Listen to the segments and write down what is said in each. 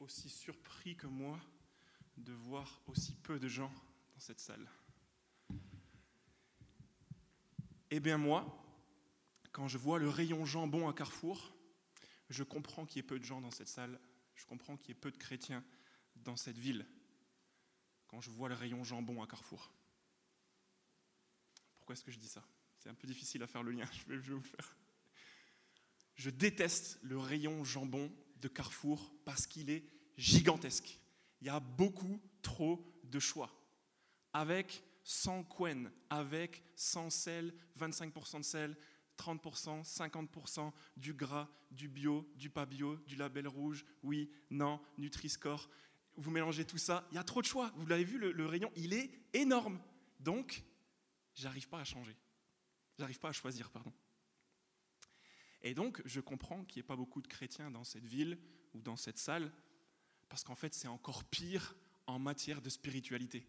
aussi surpris que moi de voir aussi peu de gens dans cette salle Eh bien moi, quand je vois le rayon jambon à Carrefour, je comprends qu'il y ait peu de gens dans cette salle, je comprends qu'il y ait peu de chrétiens dans cette ville, quand je vois le rayon jambon à Carrefour. Pourquoi est-ce que je dis ça? C'est un peu difficile à faire le lien, je vais, vous le faire. Je déteste le rayon jambon de Carrefour parce qu'il est gigantesque. Il y a beaucoup trop de choix. Avec sans quen, avec sans sel, 25% de sel, 30%, 50%, du gras, du bio, du pas bio, du label rouge, oui, non, Nutri-Score. Vous mélangez tout ça, il y a trop de choix. Vous l'avez vu, le, le, rayon, il est énorme. Donc, j'arrive pas à changer. J'arrive pas à choisir, pardon. Et donc, je comprends qu'il n'y ait pas beaucoup de chrétiens dans cette ville ou dans cette salle, parce qu'en fait, c'est encore pire en matière de spiritualité.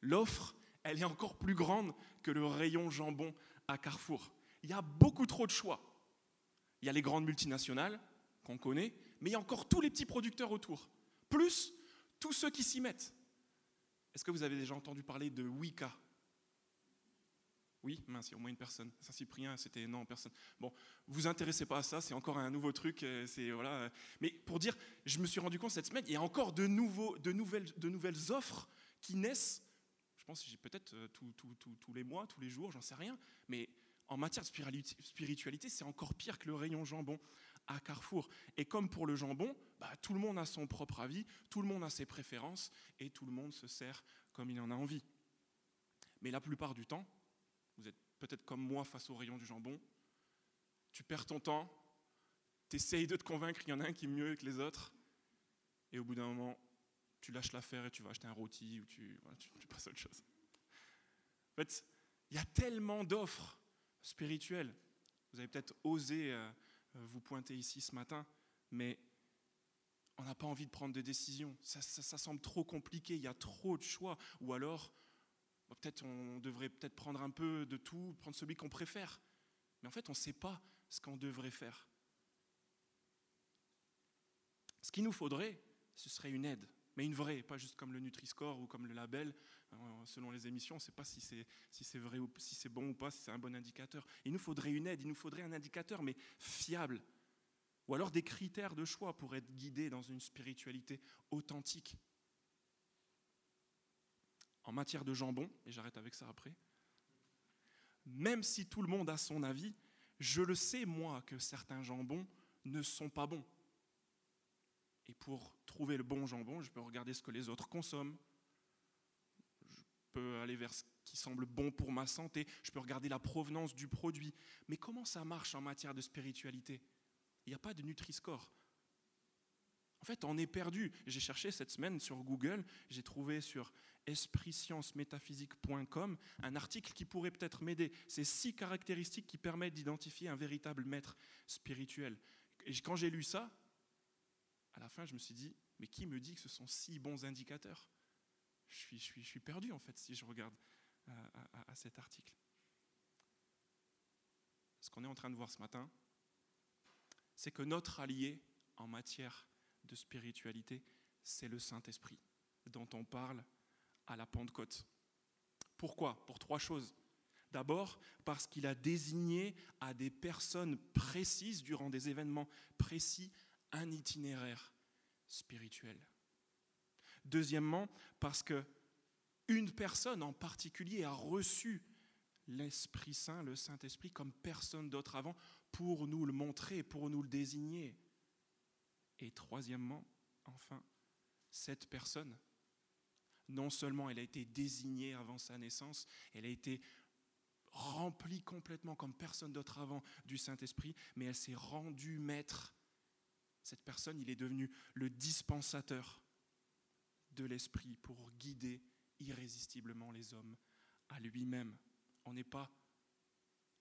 L'offre, elle est encore plus grande que le rayon jambon à Carrefour. Il y a beaucoup trop de choix. Il y a les grandes multinationales qu'on connaît, mais il y a encore tous les petits producteurs autour, plus tous ceux qui s'y mettent. Est-ce que vous avez déjà entendu parler de Wicca? Oui, mince, il y a au moins une personne. Saint-Cyprien, c'était non, personne. Bon, vous intéressez pas à ça, c'est encore un nouveau truc. euh, C'est voilà. Mais pour dire, je me suis rendu compte cette semaine, il y a encore de, nouveaux, de, nouvelles, de nouvelles offres qui naissent. Je pense que j'ai peut-être euh, tous les mois, tous les jours, j'en sais rien. Mais en matière de spiritualité, c'est encore pire que le rayon jambon à Carrefour. Et comme pour le jambon, bah, tout le monde a son propre avis, tout le monde a ses préférences, et tout le monde se sert comme il en a envie. Mais la plupart du temps, vous êtes peut-être comme moi face au rayon du jambon. Tu perds ton temps, tu essayes de te convaincre qu'il y en a un qui est mieux que les autres, et au bout d'un moment, tu lâches l'affaire et tu vas acheter un rôti ou tu, passes à autre chose. En fait, il y a tellement d'offres spirituelles. Vous avez peut-être osé euh, vous pointer ici ce matin, mais on n'a pas envie de prendre de décision. Ça, ça, ça semble trop compliqué, il y a trop de choix. Ou alors, peut-être on devrait peut-être prendre un peu de tout, prendre celui qu'on préfère. Mais en fait, on ne sait pas ce qu'on devrait faire. Ce qu'il nous faudrait, ce serait une aide, mais une vraie, pas juste comme le Nutri-Score ou comme le label. Selon les émissions, on ne sait pas si c'est si c'est vrai ou si c'est bon ou pas, si c'est un bon indicateur. Il nous faudrait une aide, il nous faudrait un indicateur, mais fiable. Ou alors des critères de choix pour être guidé dans une spiritualité authentique en matière de jambon, et j'arrête avec ça après, même si tout le monde a son avis, je le sais, moi, que certains jambons ne sont pas bons. Et pour trouver le bon jambon, je peux regarder ce que les autres consomment, je peux aller vers ce qui semble bon pour ma santé, je peux regarder la provenance du produit. Mais comment ça marche en matière de spiritualité? Il n'y a pas de Nutri-Score. En fait, on est perdu. J'ai cherché cette semaine sur Google, j'ai trouvé sur espritsciencemétaphysique.com un article qui pourrait peut-être m'aider. C'est six caractéristiques qui permettent d'identifier un véritable maître spirituel. Et quand j'ai lu ça, à la fin, je me suis dit, mais qui me dit que ce sont six bons indicateurs? Je suis, je, suis, je suis, perdu, en fait, si je regarde à, à cet article. Ce qu'on est en train de voir ce matin, c'est que notre allié en matière de spiritualité, c'est le Saint-Esprit, dont on parle à la Pentecôte. Pourquoi? Pour trois choses. D'abord, parce qu'il a désigné à des personnes précises, durant des événements précis, un itinéraire spirituel. Deuxièmement, parce que une personne en particulier a reçu l'Esprit Saint, le Saint-Esprit, comme personne d'autre avant, pour nous le montrer, pour nous le désigner. Et troisièmement, enfin, cette personne, non seulement elle a été désignée avant sa naissance, elle a été remplie complètement comme personne d'autre avant du Saint-Esprit, mais elle s'est rendue maître. Cette personne, il est devenu le dispensateur de l'Esprit pour guider irrésistiblement les hommes à lui-même. On n'est pas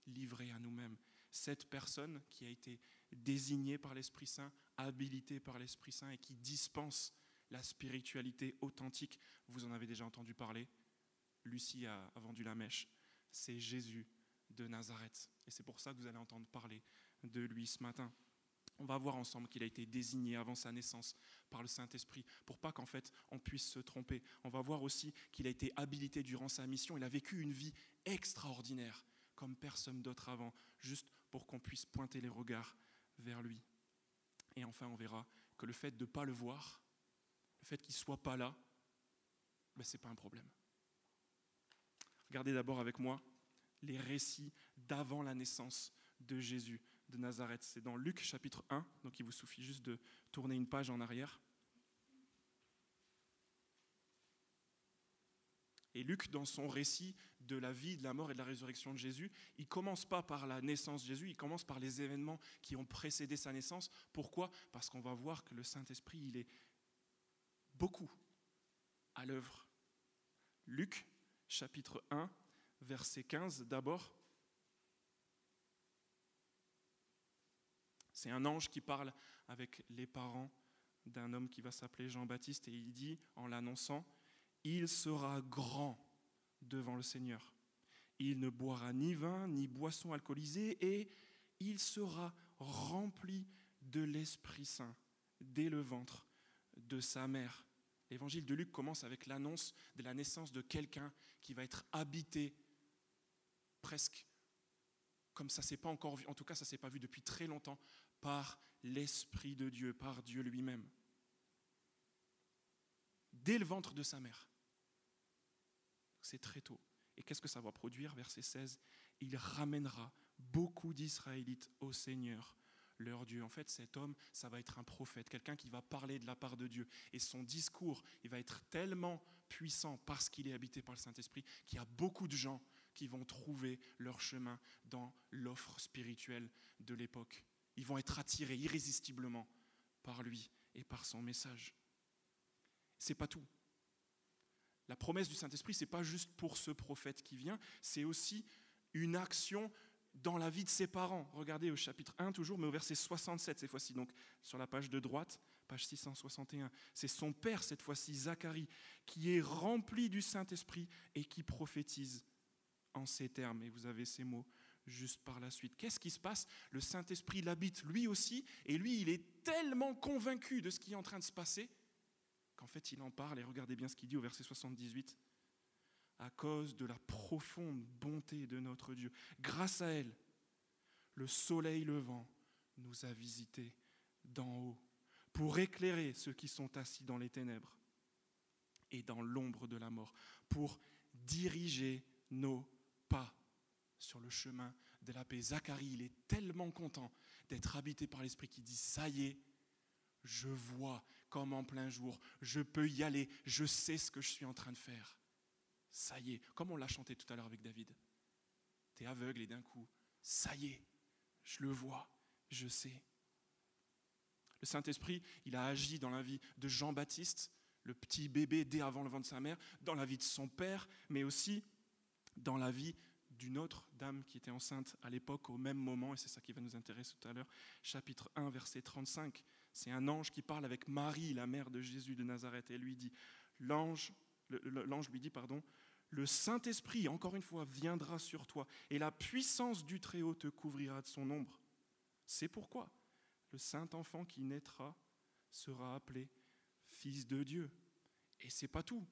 livré à nous-mêmes. Cette personne qui a été désignée par l'Esprit Saint, habilitée par l'Esprit Saint et qui dispense la spiritualité authentique, vous en avez déjà entendu parler. Lucie a, a vendu la mèche. C'est Jésus de Nazareth. Et c'est pour ça que vous allez entendre parler de lui ce matin. On va voir ensemble qu'il a été désigné avant sa naissance par le Saint-Esprit, pour pas qu'en fait on puisse se tromper. On va voir aussi qu'il a été habilité durant sa mission. Il a vécu une vie extraordinaire, comme personne d'autre avant, juste pour qu'on puisse pointer les regards vers lui. Et enfin, on verra que le fait de ne pas le voir, le fait qu'il ne soit pas là, ben, ce n'est pas un problème. Regardez d'abord avec moi les récits d'avant la naissance de Jésus de Nazareth. C'est dans Luc chapitre 1, donc il vous suffit juste de tourner une page en arrière. Et Luc, dans son récit de la vie, de la mort et de la résurrection de Jésus, il commence pas par la naissance de Jésus, il commence par les événements qui ont précédé sa naissance. Pourquoi? Parce qu'on va voir que le Saint-Esprit, il est beaucoup à l'œuvre. Luc, chapitre 1, verset 15, d'abord. C'est un ange qui parle avec les parents d'un homme qui va s'appeler Jean-Baptiste et il dit, en l'annonçant, Il sera grand devant le Seigneur. Il ne boira ni vin ni boisson alcoolisée et il sera rempli de l'Esprit Saint dès le ventre de sa mère. L'évangile de Luc commence avec l'annonce de la naissance de quelqu'un qui va être habité presque comme ça s'est pas encore vu, en tout cas ça s'est pas vu depuis très longtemps, par l'Esprit de Dieu, par Dieu lui-même. Dès le ventre de sa mère. C'est très tôt. Et qu'est-ce que ça va produire? Verset 16. Il ramènera beaucoup d'Israélites au Seigneur leur Dieu. En fait, cet homme, ça va être un prophète, quelqu'un qui va parler de la part de Dieu. Et son discours, il va être tellement puissant parce qu'il est habité par le Saint-Esprit qu'il y a beaucoup de gens qui vont trouver leur chemin dans l'offre spirituelle de l'époque. Ils vont être attirés irrésistiblement par lui et par son message. C'est pas tout. La promesse du Saint-Esprit, c'est pas juste pour ce prophète qui vient, c'est aussi une action dans la vie de ses parents. Regardez au chapitre 1 toujours, mais au verset 67 cette fois-ci, donc sur la page de droite, page 661. C'est son père cette fois-ci, Zacharie, qui est rempli du Saint-Esprit et qui prophétise en ces termes. Et vous avez ces mots juste par la suite. Qu'est-ce qui se passe? Le Saint-Esprit l'habite lui aussi, et lui, il est tellement convaincu de ce qui est en train de se passer qu'en fait, il en parle. Et regardez bien ce qu'il dit au verset 78 à cause de la profonde bonté de notre Dieu. Grâce à elle, le soleil levant nous a visités d'en haut pour éclairer ceux qui sont assis dans les ténèbres et dans l'ombre de la mort, pour diriger nos pas sur le chemin de la paix. Zacharie, il est tellement content d'être habité par l'Esprit qui dit, ça y est, je vois comme en plein jour, je peux y aller, je sais ce que je suis en train de faire ça y est, comme on l'a chanté tout à l'heure avec David. Tu es aveugle et d'un coup, ça y est, je le vois, je sais. Le Saint-Esprit, il a agi dans la vie de Jean-Baptiste, le petit bébé dès avant le ventre de sa mère, dans la vie de son père, mais aussi dans la vie d'une autre dame qui était enceinte à l'époque au même moment, et c'est ça qui va nous intéresser tout à l'heure, chapitre 1, verset 35. C'est un ange qui parle avec Marie, la mère de Jésus de Nazareth, et lui dit, l'ange, l'ange lui dit, pardon, le Saint-Esprit, encore une fois, viendra sur toi, et la puissance du Très-Haut te couvrira de son ombre. C'est pourquoi le Saint-Enfant qui naîtra sera appelé Fils de Dieu. Et c'est pas tout.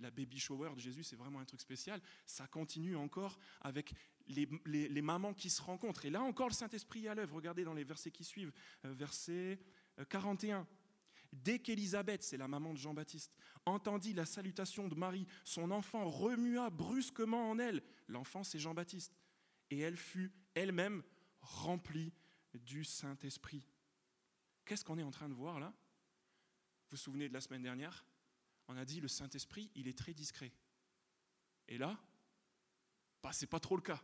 La baby shower de Jésus, c'est vraiment un truc spécial. Ça continue encore avec les, mamans qui se rencontrent. Et là encore, le Saint-Esprit est à l'œuvre. Regardez dans les versets qui suivent. Euh, verset 41. Euh, Dès qu'Élisabeth, c'est la maman de Jean-Baptiste, entendit la salutation de Marie, son enfant remua brusquement en elle. L'enfant, c'est Jean-Baptiste. Et elle fut elle-même remplie du Saint-Esprit. Qu'est-ce qu'on est en train de voir là? Vous vous souvenez de la semaine dernière? On a dit le Saint-Esprit, il est très discret. Et là, bah, ce n'est pas trop le cas.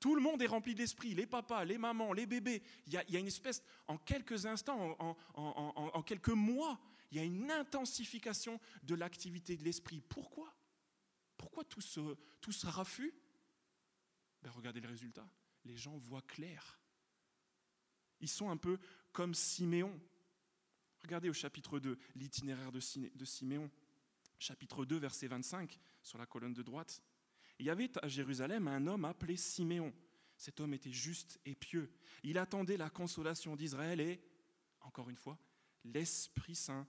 Tout le monde est rempli d'esprit, les papas, les mamans, les bébés. Il y a, une espèce, en quelques instants, en, quelques mois, il y a une intensification de l'activité de l'esprit. Pourquoi? Pourquoi tout ce, tout ce raffut ben, Regardez le résultat. Les gens voient clair. Ils sont un peu comme Siméon. Regardez au chapitre 2, l'itinéraire de Siméon. Chapitre 2, verset 25, sur la colonne de droite. Il y avait à Jérusalem un homme appelé Siméon, Cet homme était juste et pieux. Il attendait la consolation d'Israël et, encore une fois, l'Esprit Saint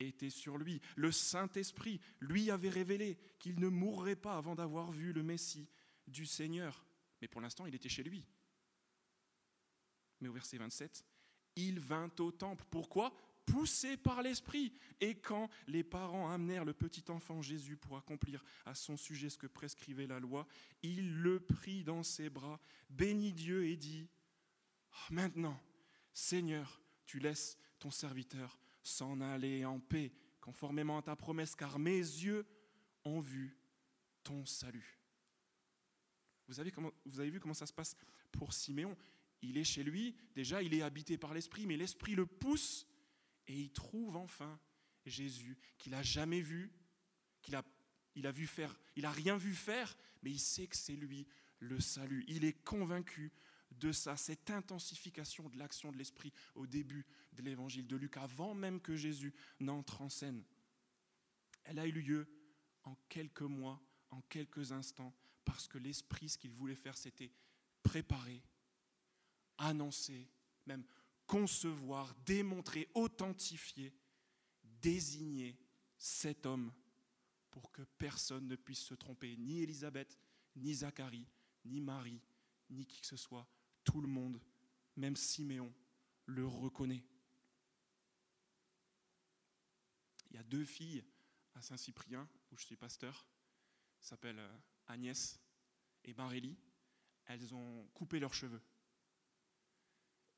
était sur lui. Le Saint-Esprit lui avait révélé qu'il ne mourrait pas avant d'avoir vu le Messie du Seigneur. Mais pour l'instant, il était chez lui. Mais au verset 27, il vint au temple. Pourquoi? Poussé par l'Esprit. Et quand les parents amenèrent le petit enfant Jésus pour accomplir à son sujet ce que prescrivait la loi, il le prit dans ses bras, bénit Dieu et dit, oh, Maintenant, Seigneur, tu laisses ton serviteur s'en aller en paix, conformément à ta promesse, car mes yeux ont vu ton salut. Vous vous avez vu comment ça se passe pour Siméon? Il est chez lui, déjà il est habité par l'Esprit, mais l'Esprit le pousse et il trouve enfin Jésus qu'il n'a jamais vu, qu'il a, il a vu faire, il rien vu faire, mais il sait que c'est lui le salut. Il est convaincu de ça, cette intensification de l'action de l'Esprit au début de l'évangile de Luc, avant même que Jésus n'entre en scène. Elle a eu lieu en quelques mois, en quelques instants, parce que l'Esprit, ce qu'il voulait faire, c'était préparer, annoncer, même concevoir, démontrer, authentifier, désigner cet homme pour que personne ne puisse se tromper, ni Élisabeth, ni Zacharie, ni Marie, ni qui que ce soit, tout le monde, même Siméon, le reconnaît. Il y a deux filles à Saint-Cyprien, où je suis pasteur, s'appellent euh, Agnès et Marélie. Elles ont coupé leurs cheveux.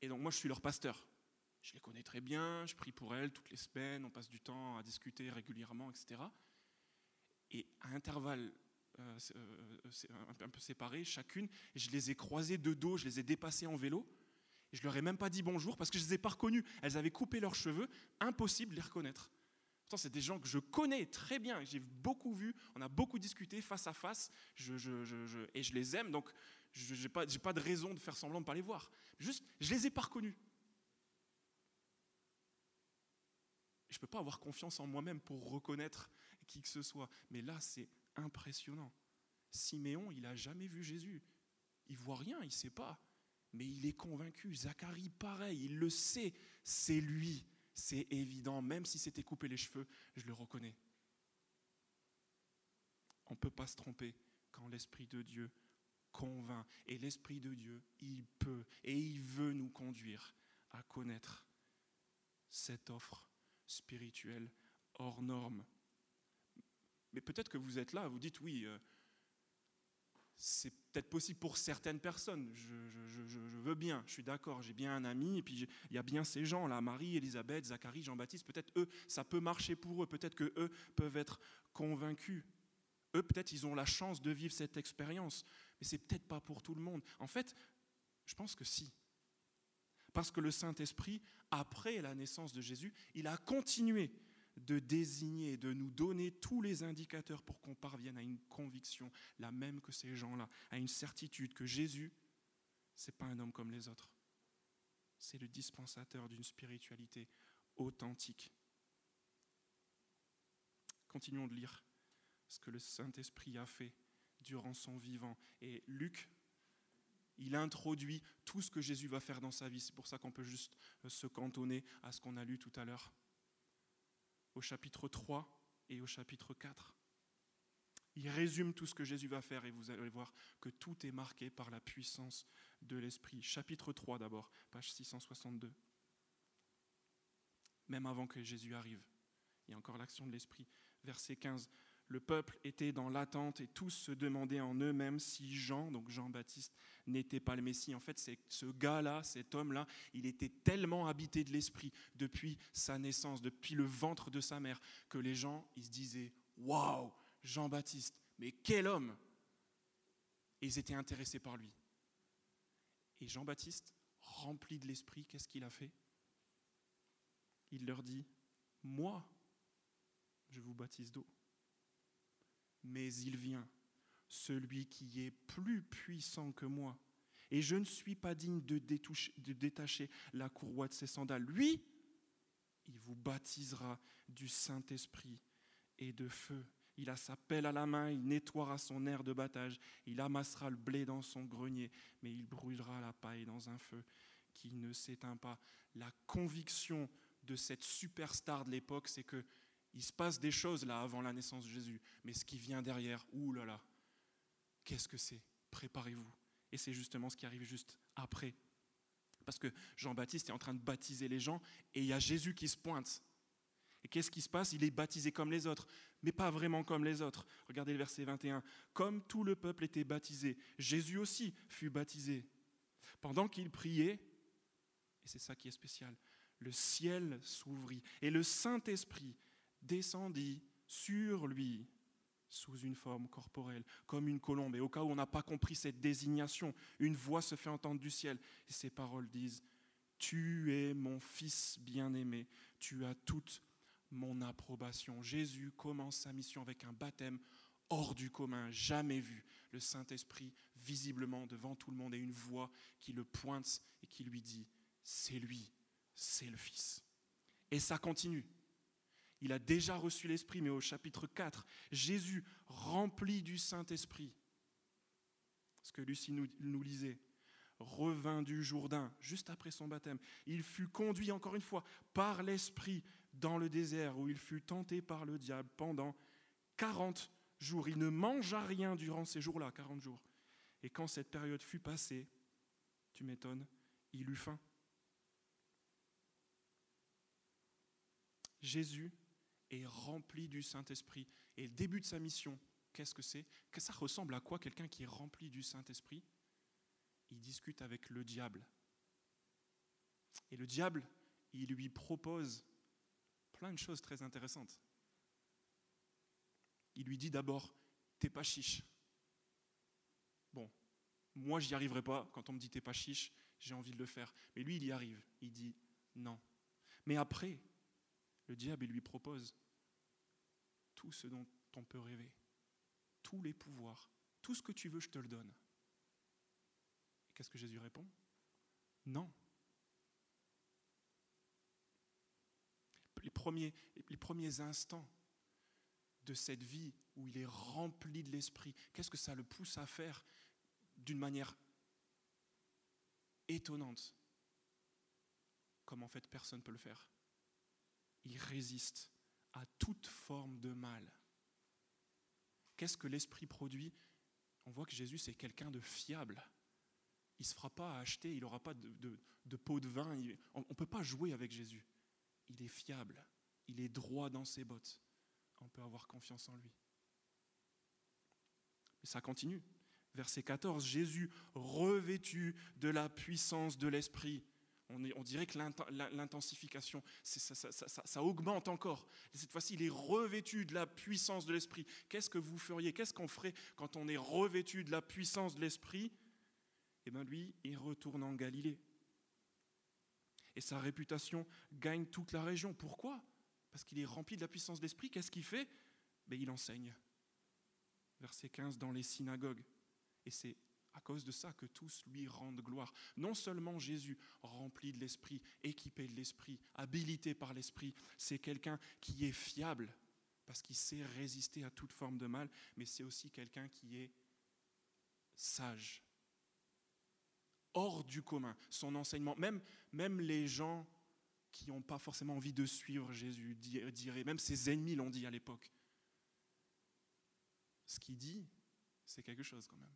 Et donc moi, je suis leur pasteur. Je les connais très bien, je prie pour elles toutes les semaines, on passe du temps à discuter régulièrement, etc. Et à intervalles euh, euh, un peu séparés, chacune, je les ai croisées de dos, je les ai dépassées en vélo, et je leur ai même pas dit bonjour parce que je les ai pas reconnues. Elles avaient coupé leurs cheveux, impossible de les reconnaître. Pourtant, c'est des gens que je connais très bien, j'ai beaucoup vu, on a beaucoup discuté face à face, et je les aime, donc je n'ai pas, de raison de faire semblant de ne pas les voir. Juste, je les ai pas reconnus. Je ne peux pas avoir confiance en moi-même pour reconnaître qui que ce soit. Mais là, c'est impressionnant. Siméon, il n'a jamais vu Jésus. Il voit rien, il ne sait pas. Mais il est convaincu. Zacharie, pareil, il le sait. C'est lui. C'est évident. Même si c'était coupé les cheveux, je le reconnais. On ne peut pas se tromper quand l'Esprit de Dieu convainc. Et l'Esprit de Dieu, il peut et il veut nous conduire à connaître cette offre spirituelle hors norme. Mais peut-être que vous êtes là, vous dites oui, euh, c'est peut-être possible pour certaines personnes, je, veux bien, je suis d'accord, j'ai bien un ami, et puis il y a bien ces gens-là, Marie, Elisabeth, Zacharie, Jean-Baptiste, peut-être eux, ça peut marcher pour eux, peut-être que eux peuvent être convaincus. Eux, peut-être, ils ont la chance de vivre cette expérience, mais c'est peut-être pas pour tout le monde. En fait, je pense que si. Parce que le Saint-Esprit, après la naissance de Jésus, il a continué de désigner, de nous donner tous les indicateurs pour qu'on parvienne à une conviction, la même que ces gens-là, à une certitude que Jésus, c'est pas un homme comme les autres. C'est le dispensateur d'une spiritualité authentique. Continuons de lire ce que le Saint-Esprit a fait durant son vivant. Et Luc, il introduit tout ce que Jésus va faire dans sa vie. C'est pour ça qu'on peut juste euh, se cantonner à ce qu'on a lu tout à l'heure. Au chapitre 3 et au chapitre 4. Il résume tout ce que Jésus va faire et vous allez voir que tout est marqué par la puissance de l'Esprit. Chapitre 3 d'abord, page 662. Même avant que Jésus arrive, il y a encore l'action de l'Esprit. Verset 15. Le peuple était dans l'attente et tous se demandaient en eux-mêmes si Jean, donc Jean-Baptiste, n'était pas le Messie. En fait, ce gars-là, cet homme-là, il était tellement habité de l'esprit depuis sa naissance, depuis le ventre de sa mère, que les gens, ils se disaient Waouh, Jean-Baptiste, mais quel homme Et ils étaient intéressés par lui. Et Jean-Baptiste, rempli de l'esprit, qu'est-ce qu'il a fait? Il leur dit Moi, je vous baptise d'eau mais il vient, celui qui est plus puissant que moi. Et je ne suis pas digne de, détacher la courroie de ses sandales. Lui, il vous baptisera du Saint-Esprit et de feu. Il a sa pelle à la main, il nettoiera son air de battage, il amassera le blé dans son grenier, mais il brûlera la paille dans un feu qui ne s'éteint pas. La conviction de cette superstar de l'époque, c'est que il se passe des choses là avant la naissance de Jésus, mais ce qui vient derrière, ouh là là, qu'est-ce que c'est? Préparez-vous. Et c'est justement ce qui arrive juste après. Parce que Jean-Baptiste est en train de baptiser les gens et il y a Jésus qui se pointe. Et qu'est-ce qui se passe? Il est baptisé comme les autres, mais pas vraiment comme les autres. Regardez le verset 21. Comme tout le peuple était baptisé, Jésus aussi fut baptisé. Pendant qu'il priait, et c'est ça qui est spécial, le ciel s'ouvrit et le Saint-Esprit descendit sur lui sous une forme corporelle, comme une colombe. Et au cas où on n'a pas compris cette désignation, une voix se fait entendre du ciel. Et ces paroles disent, Tu es mon fils bien-aimé, tu as toute mon approbation. Jésus commence sa mission avec un baptême hors du commun, jamais vu. Le Saint-Esprit visiblement devant tout le monde et une voix qui le pointe et qui lui dit, C'est lui, c'est le Fils. Et ça continue. Il a déjà reçu l'Esprit, mais au chapitre 4, Jésus, rempli du Saint-Esprit, ce que Lucie nous, nous lisait, revint du Jourdain, juste après son baptême. Il fut conduit, encore une fois, par l'Esprit dans le désert, où il fut tenté par le diable pendant 40 jours. Il ne mangea rien durant ces jours-là, 40 jours. Et quand cette période fut passée, tu m'étonnes, il eut faim. Jésus est rempli du Saint-Esprit. Et le début de sa mission, qu'est-ce que c'est? Que ça ressemble à quoi quelqu'un qui est rempli du Saint-Esprit? Il discute avec le diable. Et le diable, il lui propose plein de choses très intéressantes. Il lui dit d'abord, t'es pas chiche. Bon, moi j'y arriverai pas. Quand on me dit t'es pas chiche, j'ai envie de le faire. Mais lui, il y arrive. Il dit non. Mais après, le diable lui propose tout ce dont on peut rêver, tous les pouvoirs, tout ce que tu veux, je te le donne. Qu'est-ce que Jésus répond? Non. Les premiers instants de cette vie où il est rempli de l'esprit, qu'est-ce que ça le pousse à faire d'une manière étonnante, comme en fait personne ne peut le faire il résiste à toute forme de mal. Qu'est-ce que l'esprit produit? On voit que Jésus, c'est quelqu'un de fiable. Il ne se fera pas acheter, il n'aura pas de, pot de vin. on ne peut pas jouer avec Jésus. Il est fiable, il est droit dans ses bottes. On peut avoir confiance en lui. Mais ça continue. Verset 14, Jésus revêtu de la puissance de l'Esprit on, dirait que l'intensification, ça, augmente encore. cette fois-ci, il est revêtu de la puissance de l'Esprit. Qu'est-ce que vous feriez? Qu'est-ce qu'on ferait quand on est revêtu de la puissance de l'Esprit? Eh bien, lui, il retourne en Galilée. Et sa réputation gagne toute la région. Pourquoi? Parce qu'il est rempli de la puissance de l'Esprit. Qu'est-ce qu'il fait? Ben, Il enseigne. Verset 15, dans les synagogues. Et c'est à cause de ça que tous lui rendent gloire. Non seulement Jésus, rempli de l'Esprit, équipé de l'Esprit, habilité par l'Esprit, c'est quelqu'un qui est fiable parce qu'il sait résister à toute forme de mal, mais c'est aussi quelqu'un qui est sage, hors du commun. Son enseignement, même, même les gens qui n'ont pas forcément envie de suivre Jésus diraient, même ses ennemis l'ont dit à l'époque. Ce qu'il dit, c'est quelque chose quand même.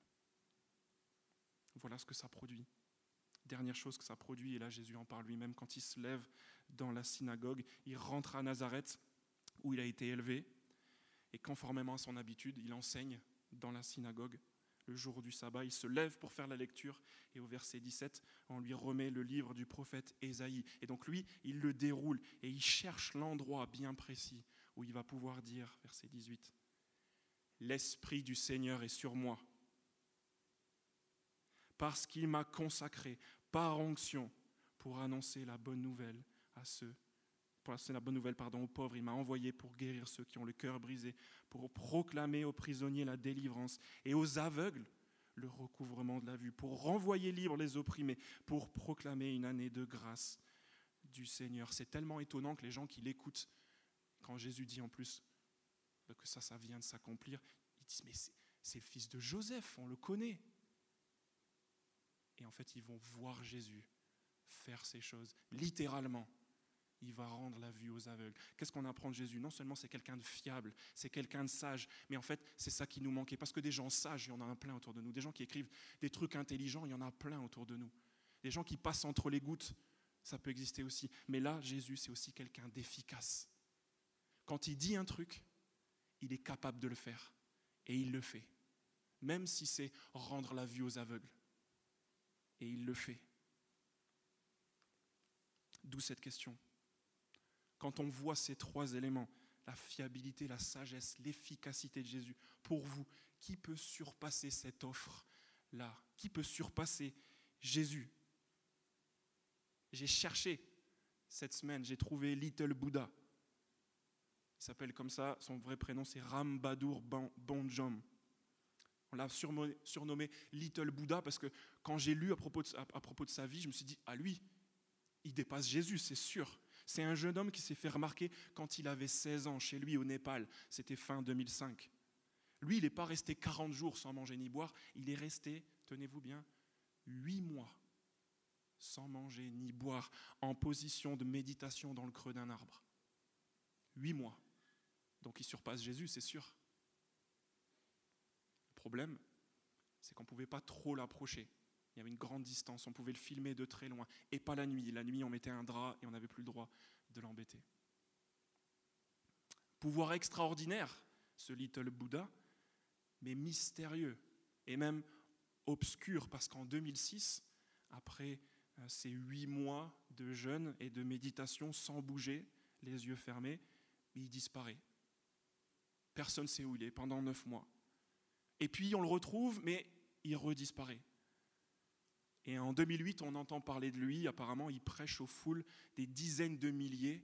Voilà ce que ça produit. Dernière chose que ça produit, et là Jésus en parle lui-même, quand il se lève dans la synagogue, il rentre à Nazareth, où il a été élevé, et conformément à son habitude, il enseigne dans la synagogue le jour du sabbat. Il se lève pour faire la lecture, et au verset 17, on lui remet le livre du prophète Ésaïe. Et donc lui, il le déroule, et il cherche l'endroit bien précis où il va pouvoir dire, verset 18, L'Esprit du Seigneur est sur moi parce qu'il m'a consacré par onction pour annoncer la bonne nouvelle à ceux, pour la bonne nouvelle aux pauvres. Il m'a envoyé pour guérir ceux qui ont le cœur brisé, pour proclamer aux prisonniers la délivrance et aux aveugles le recouvrement de la vue, pour renvoyer libres les opprimés, pour proclamer une année de grâce du Seigneur. C'est tellement étonnant que les gens qui l'écoutent, quand Jésus dit en plus, que ça, ça vient de s'accomplir. Ils disent, mais c'est le fils de Joseph, on le connaît. Et en fait, ils vont voir Jésus faire ces choses, littéralement. Il va rendre la vue aux aveugles. Qu'est-ce qu'on apprend de Jésus? Non seulement c'est quelqu'un de fiable, c'est quelqu'un de sage, mais en fait, c'est ça qui nous manquait. Parce que des gens sages, il y en a un plein autour de nous. Des gens qui écrivent des trucs intelligents, il y en a plein autour de nous. Des gens qui passent entre les gouttes, ça peut exister aussi. Mais là, Jésus, c'est aussi quelqu'un d'efficace. Quand il dit un truc, il est capable de le faire. Et il le fait. Même si c'est rendre la vue aux aveugles. Et il le fait. D'où cette question. Quand on voit ces trois éléments, la fiabilité, la sagesse, l'efficacité de Jésus, pour vous, qui peut surpasser cette offre-là? Qui peut surpasser Jésus? J'ai cherché cette semaine, j'ai trouvé Little Buddha. Il s'appelle comme ça, son vrai prénom c'est Ram Badur Bonjom. On l'a surnommé Little Buddha parce que quand j'ai lu à propos, de, sa vie, je me suis dit, ah lui, il dépasse Jésus, c'est sûr. C'est un jeune homme qui s'est fait remarquer quand il avait 16 ans chez lui au Népal. C'était fin 2005. Lui, il n'est pas resté 40 jours sans manger ni boire. Il est resté, tenez-vous bien, 8 mois sans manger ni boire, en position de méditation dans le creux d'un arbre. 8 mois. Donc il surpasse Jésus, c'est sûr. Problème, c'est qu'on ne pouvait pas trop l'approcher. Il y avait une grande distance, on pouvait le filmer de très loin. Et pas la nuit. La nuit, on mettait un drap et on n'avait plus le droit de l'embêter. Pouvoir extraordinaire, ce Little Buddha, mais mystérieux et même obscur, parce qu'en 2006, après euh, ces huit mois de jeûne et de méditation sans bouger, les yeux fermés, il disparaît. Personne ne sait où il est pendant neuf mois. Et puis on le retrouve, mais il redisparaît. Et en 2008, on entend parler de lui. Apparemment, il prêche aux foules des dizaines de milliers.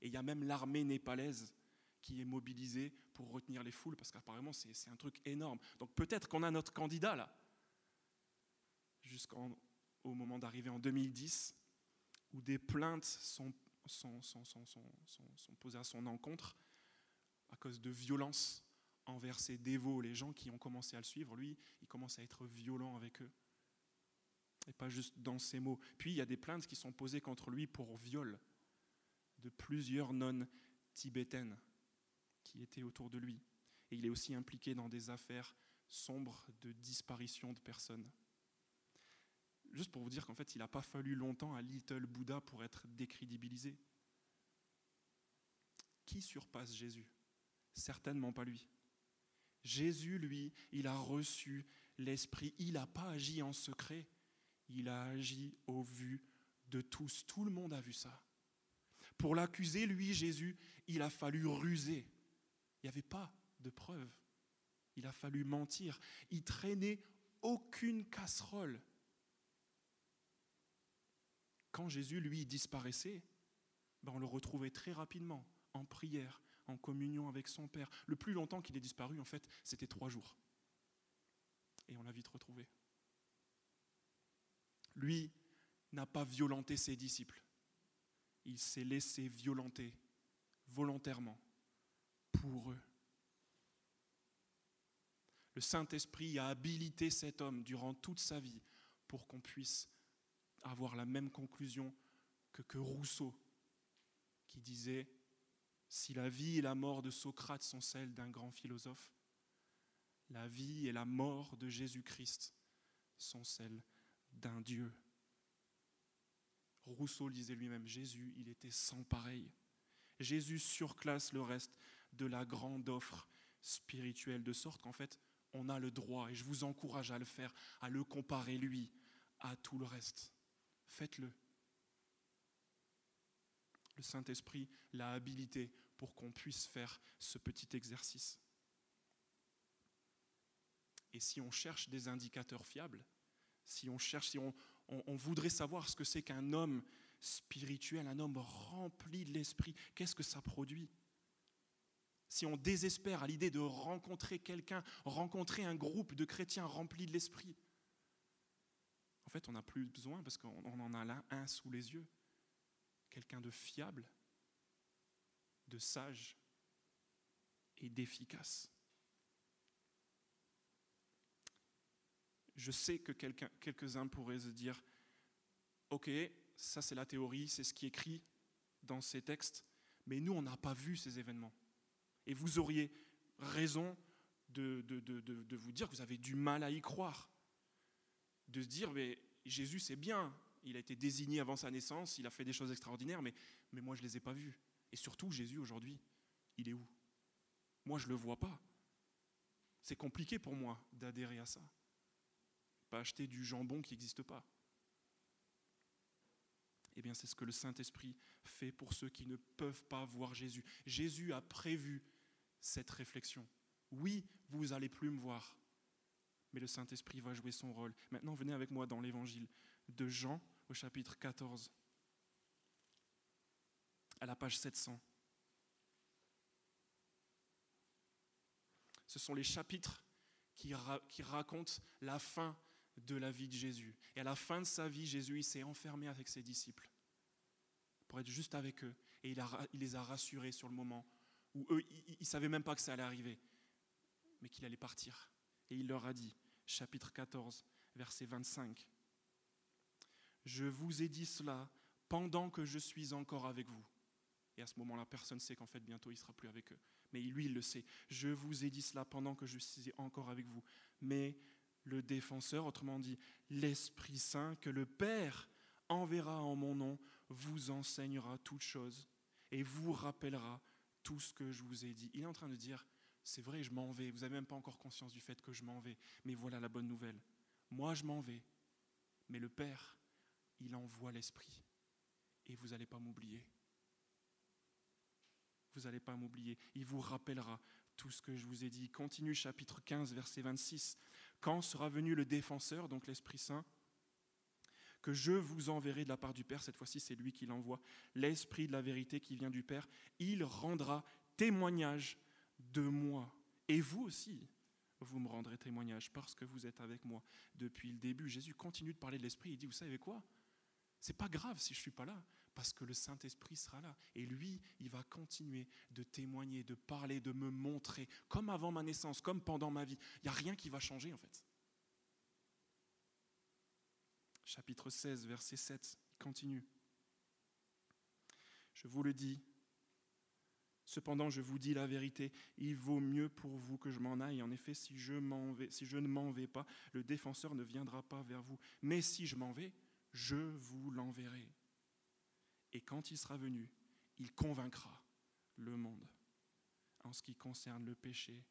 Et il y a même l'armée népalaise qui est mobilisée pour retenir les foules, parce qu'apparemment, c'est un truc énorme. Donc peut-être qu'on a notre candidat là, jusqu'au moment d'arriver en 2010, où des plaintes sont, posées à son encontre à cause de violences envers ses dévots, les gens qui ont commencé à le suivre. Lui, il commence à être violent avec eux et pas juste dans ces mots. Puis il y a des plaintes qui sont posées contre lui pour viol de plusieurs nonnes tibétaines qui étaient autour de lui. Et il est aussi impliqué dans des affaires sombres de disparition de personnes. Juste pour vous dire qu'en fait, il n'a pas fallu longtemps à Little Buddha pour être décrédibilisé. Qui surpasse Jésus? Certainement pas lui. Jésus, lui, il a reçu l'Esprit. Il n'a pas agi en secret il a agi au vu de tous. Tout le monde a vu ça. Pour l'accuser, lui, Jésus, il a fallu ruser. Il n'y avait pas de preuves. Il a fallu mentir. Il traînait aucune casserole. Quand Jésus, lui, disparaissait, ben on le retrouvait très rapidement en prière, en communion avec son Père. Le plus longtemps qu'il est disparu, en fait, c'était trois jours. Et on l'a vite retrouvé lui n'a pas violenté ses disciples. Il s'est laissé violenter volontairement pour eux. Le Saint-Esprit a habilité cet homme durant toute sa vie pour qu'on puisse avoir la même conclusion que, que Rousseau, qui disait, si la vie et la mort de Socrate sont celles d'un grand philosophe, la vie et la mort de Jésus-Christ sont celles d'un Dieu. Rousseau disait lui-même, Jésus, il était sans pareil. Jésus surclasse le reste de la grande offre spirituelle, de sorte qu'en fait, on a le droit, et je vous encourage à le faire, à le comparer, lui, à tout le reste. Faites-le. Le Saint-Esprit l'a habilité pour qu'on puisse faire ce petit exercice. Et si on cherche des indicateurs fiables, si on cherche, si on, voudrait savoir ce que c'est qu'un homme spirituel, un homme rempli de l'esprit, qu'est-ce que ça produit? Si on désespère à l'idée de rencontrer quelqu'un, rencontrer un groupe de chrétiens remplis de l'esprit, en fait, on n'a plus besoin parce qu'on en a là un sous les yeux. Quelqu'un de fiable, de sage, et d'efficace. Je sais que quelques-uns pourraient se dire, ok, ça c'est la théorie, c'est ce qui est écrit dans ces textes, mais nous on n'a pas vu ces événements. Et vous auriez raison de, de, vous dire que vous avez du mal à y croire, de se dire, mais Jésus c'est bien, il a été désigné avant sa naissance, il a fait des choses extraordinaires, mais, moi je ne les ai pas vues. Et surtout, Jésus aujourd'hui, il est où? Moi je ne le vois pas. C'est compliqué pour moi d'adhérer à ça. Pas acheter du jambon qui n'existe pas. Eh bien, c'est ce que le Saint-Esprit fait pour ceux qui ne peuvent pas voir Jésus. Jésus a prévu cette réflexion. Oui, vous allez plus me voir, mais le Saint-Esprit va jouer son rôle. Maintenant, venez avec moi dans l'évangile de Jean au chapitre 14, à la page 700. Ce sont les chapitres qui, qui racontent la fin de la vie de Jésus. Et à la fin de sa vie, Jésus s'est enfermé avec ses disciples pour être juste avec eux. Et il, il les a rassurés sur le moment où eux, ils ne savaient même pas que ça allait arriver, mais qu'il allait partir. Et il leur a dit, chapitre 14, verset 25, Je vous ai dit cela pendant que je suis encore avec vous. Et à ce moment-là, personne ne sait qu'en fait, bientôt, il ne sera plus avec eux. Mais lui, il le sait. Je vous ai dit cela pendant que je suis encore avec vous. Mais le défenseur, autrement dit, l'Esprit Saint, que le Père enverra en mon nom, vous enseignera toutes choses et vous rappellera tout ce que je vous ai dit. Il est en train de dire, c'est vrai, je m'en vais. Vous n'avez même pas encore conscience du fait que je m'en vais. Mais voilà la bonne nouvelle. Moi, je m'en vais. Mais le Père, il envoie l'Esprit. Et vous n'allez pas m'oublier. Vous n'allez pas m'oublier. Il vous rappellera tout ce que je vous ai dit. Continue chapitre 15, verset 26. Quand sera venu le défenseur, donc l'Esprit Saint, que je vous enverrai de la part du Père, cette fois-ci c'est lui qui l'envoie, l'Esprit de la vérité qui vient du Père, il rendra témoignage de moi. Et vous aussi, vous me rendrez témoignage parce que vous êtes avec moi depuis le début. Jésus continue de parler de l'Esprit, il dit, vous savez quoi? C'est pas grave si je suis pas là, parce que le Saint-Esprit sera là. Et lui, il va continuer de témoigner, de parler, de me montrer, comme avant ma naissance, comme pendant ma vie. Il n'y a rien qui va changer en fait chapitre 16, verset 7. Il continue. Je vous le dis, cependant je vous dis la vérité, il vaut mieux pour vous que je m'en aille. En effet, si je ne m'en vais pas, le défenseur ne viendra pas vers vous. Mais si je m'en vais, je vous l'enverrai. Et quand il sera venu, il convaincra le monde en ce qui concerne le péché,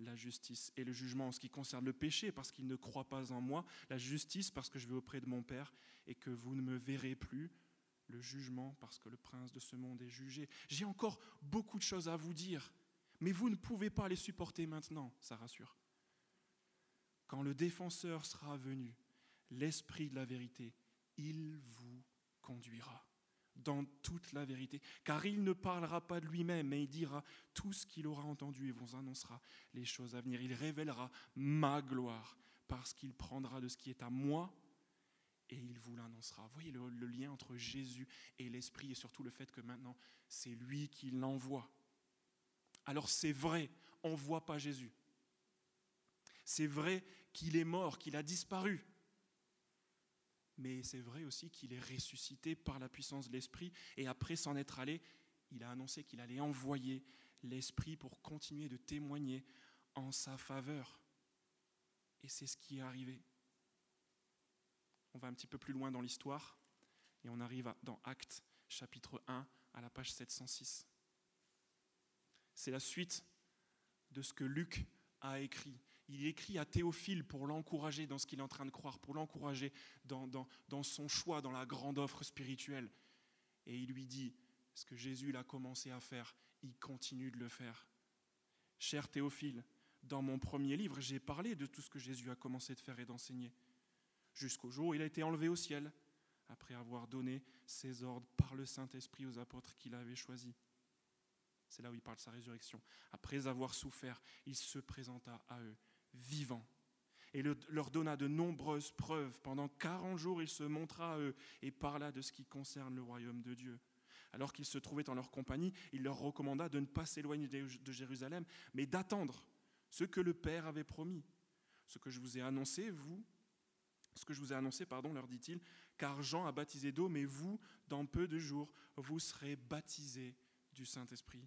la justice et le jugement en ce qui concerne le péché parce qu'il ne croit pas en moi, la justice parce que je vais auprès de mon Père et que vous ne me verrez plus, le jugement parce que le prince de ce monde est jugé. J'ai encore beaucoup de choses à vous dire, mais vous ne pouvez pas les supporter maintenant, ça rassure. Quand le défenseur sera venu, l'Esprit de la vérité, il vous conduira dans toute la vérité, car il ne parlera pas de lui-même, mais il dira tout ce qu'il aura entendu et vous annoncera les choses à venir. Il révélera ma gloire, parce qu'il prendra de ce qui est à moi et il vous l'annoncera. Voyez le, le, lien entre Jésus et l'Esprit et surtout le fait que maintenant c'est lui qui l'envoie. Alors c'est vrai, on ne voit pas Jésus. C'est vrai qu'il est mort, qu'il a disparu mais c'est vrai aussi qu'il est ressuscité par la puissance de l'Esprit, et après s'en être allé, il a annoncé qu'il allait envoyer l'Esprit pour continuer de témoigner en sa faveur. Et c'est ce qui est arrivé. On va un petit peu plus loin dans l'histoire, et on arrive dans Actes chapitre 1 à la page 706. C'est la suite de ce que Luc a écrit il écrit à Théophile pour l'encourager dans ce qu'il est en train de croire, pour l'encourager dans, son choix, dans la grande offre spirituelle. Et il lui dit, ce que Jésus a commencé à faire, il continue de le faire. Cher Théophile, dans mon premier livre, j'ai parlé de tout ce que Jésus a commencé de faire et d'enseigner, jusqu'au jour où il a été enlevé au ciel, après avoir donné ses ordres par le Saint-Esprit aux apôtres qu'il avait choisis. C'est là où il parle de sa résurrection. Après avoir souffert, il se présenta à eux vivant et leur donna de nombreuses preuves. Pendant quarante jours, il se montra à eux et parla de ce qui concerne le royaume de Dieu. Alors qu'ils se trouvaient en leur compagnie, il leur recommanda de ne pas s'éloigner de Jérusalem, mais d'attendre ce que le Père avait promis. Ce que je vous ai annoncé, vous, ce que je vous ai annoncé, pardon, leur dit-il, car Jean a baptisé d'eau, mais vous, dans peu de jours, vous serez baptisés du Saint-Esprit.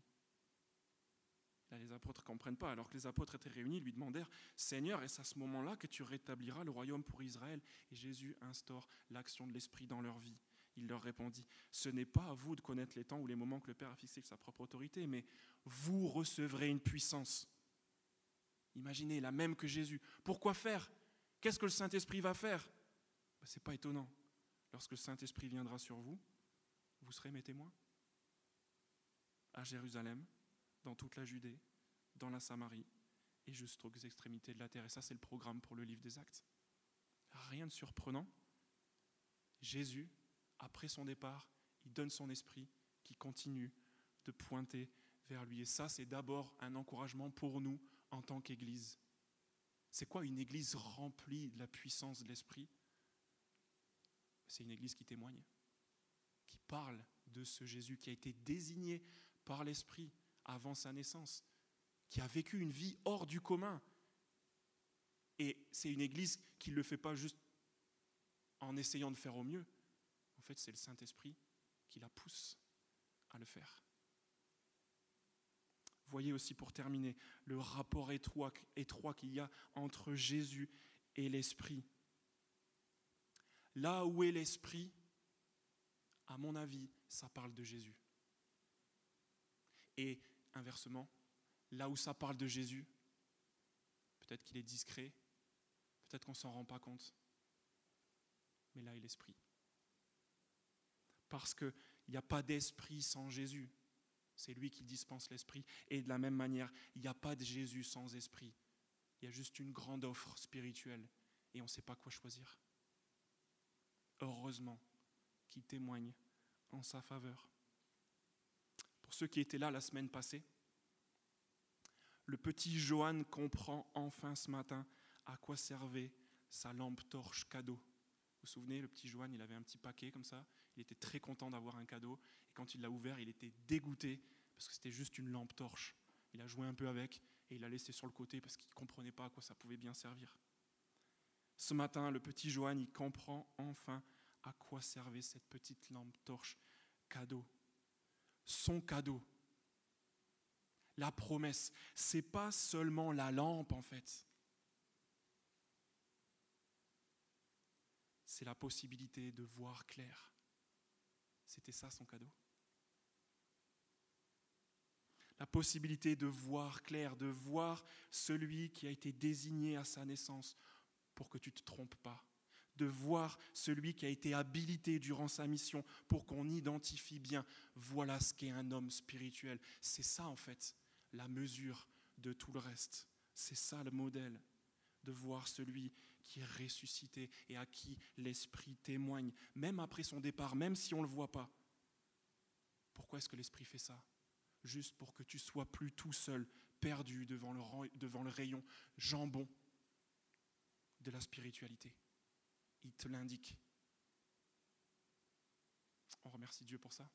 Les apôtres ne comprennent pas. Alors que les apôtres étaient réunis, ils lui demandèrent Seigneur, est-ce à ce moment-là que tu rétabliras le royaume pour Israël? Et Jésus instaure l'action de l'Esprit dans leur vie. Il leur répondit Ce n'est pas à vous de connaître les temps ou les moments que le Père a fixés avec sa propre autorité, mais vous recevrez une puissance. Imaginez, la même que Jésus. Pourquoi faire? Qu'est-ce que le Saint-Esprit va faire? Ben, Ce n'est pas étonnant. Lorsque le Saint-Esprit viendra sur vous, vous serez mes témoins. À Jérusalem, dans toute la Judée, dans la Samarie et jusqu'aux extrémités de la terre. Et ça, c'est le programme pour le livre des Actes. Rien de surprenant. Jésus, après son départ, il donne son esprit qui continue de pointer vers lui. Et ça, c'est d'abord un encouragement pour nous en tant qu'Église. C'est quoi une Église remplie de la puissance de l'Esprit? C'est une Église qui témoigne, qui parle de ce Jésus qui a été désigné par l'Esprit avant sa naissance, qui a vécu une vie hors du commun. Et c'est une Église qui ne le fait pas juste en essayant de faire au mieux. En fait, c'est le Saint-Esprit qui la pousse à le faire. Voyez aussi pour terminer le rapport étroit, étroit qu'il y a entre Jésus et l'Esprit. Là où est l'Esprit, à mon avis, ça parle de Jésus. Et inversement, là où ça parle de Jésus, peut-être qu'il est discret, peut-être qu'on ne s'en rend pas compte, mais là est l'esprit. Parce qu'il n'y a pas d'esprit sans Jésus. C'est lui qui dispense l'esprit. Et de la même manière, il n'y a pas de Jésus sans esprit. Il y a juste une grande offre spirituelle et on ne sait pas quoi choisir. Heureusement qu'il témoigne en sa faveur pour ceux qui étaient là la semaine passée. Le petit Johan comprend enfin ce matin à quoi servait sa lampe torche cadeau. Vous vous souvenez, le petit Johan, il avait un petit paquet comme ça. Il était très content d'avoir un cadeau. Et quand il l'a ouvert, il était dégoûté parce que c'était juste une lampe torche. Il a joué un peu avec et il l'a laissé sur le côté parce qu'il ne comprenait pas à quoi ça pouvait bien servir. Ce matin, le petit Johan, il comprend enfin à quoi servait cette petite lampe torche cadeau son cadeau. La promesse, c'est pas seulement la lampe en fait. C'est la possibilité de voir clair. C'était ça son cadeau. La possibilité de voir clair, de voir celui qui a été désigné à sa naissance pour que tu ne te trompes pas de voir celui qui a été habilité durant sa mission pour qu'on identifie bien, voilà ce qu'est un homme spirituel. C'est ça en fait la mesure de tout le reste. C'est ça le modèle, de voir celui qui est ressuscité et à qui l'Esprit témoigne, même après son départ, même si on ne le voit pas. Pourquoi est-ce que l'Esprit fait ça? Juste pour que tu sois plus tout seul, perdu devant le, devant le rayon jambon de la spiritualité il te l'indique. On remercie Dieu pour ça.